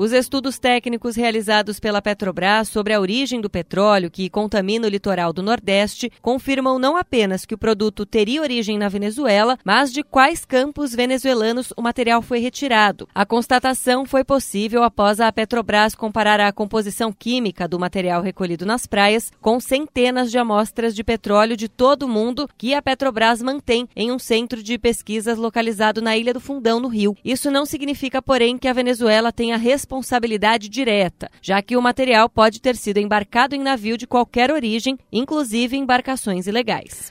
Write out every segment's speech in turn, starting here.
Os estudos técnicos realizados pela Petrobras sobre a origem do petróleo que contamina o litoral do Nordeste confirmam não apenas que o produto teria origem na Venezuela, mas de quais campos venezuelanos o material foi retirado. A constatação foi possível após a Petrobras comparar a composição química do material recolhido nas praias com centenas de amostras de petróleo de todo o mundo que a Petrobras mantém em um centro de pesquisas localizado na Ilha do Fundão, no Rio. Isso não significa, porém, que a Venezuela tenha responsabilidade responsabilidade direta, já que o material pode ter sido embarcado em navio de qualquer origem, inclusive embarcações ilegais.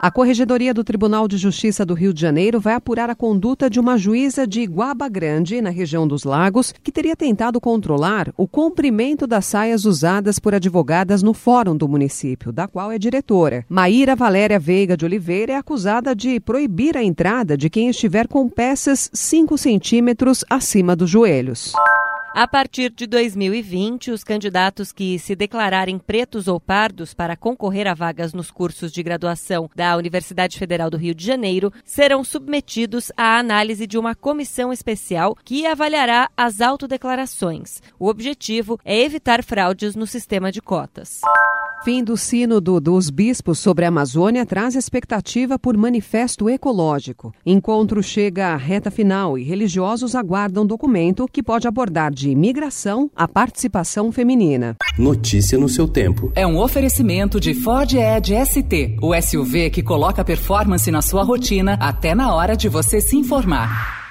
A Corregedoria do Tribunal de Justiça do Rio de Janeiro vai apurar a conduta de uma juíza de Guaba Grande, na região dos Lagos, que teria tentado controlar o comprimento das saias usadas por advogadas no fórum do município, da qual é diretora. Maíra Valéria Veiga de Oliveira é acusada de proibir a entrada de quem estiver com peças 5 centímetros acima dos joelhos. A partir de 2020, os candidatos que se declararem pretos ou pardos para concorrer a vagas nos cursos de graduação da Universidade Federal do Rio de Janeiro serão submetidos à análise de uma comissão especial que avaliará as autodeclarações. O objetivo é evitar fraudes no sistema de cotas. Fim do Sínodo dos Bispos sobre a Amazônia traz expectativa por manifesto ecológico. Encontro chega à reta final e religiosos aguardam documento que pode abordar de imigração a participação feminina. Notícia no seu tempo. É um oferecimento de Ford Edge ST, o SUV que coloca performance na sua rotina até na hora de você se informar.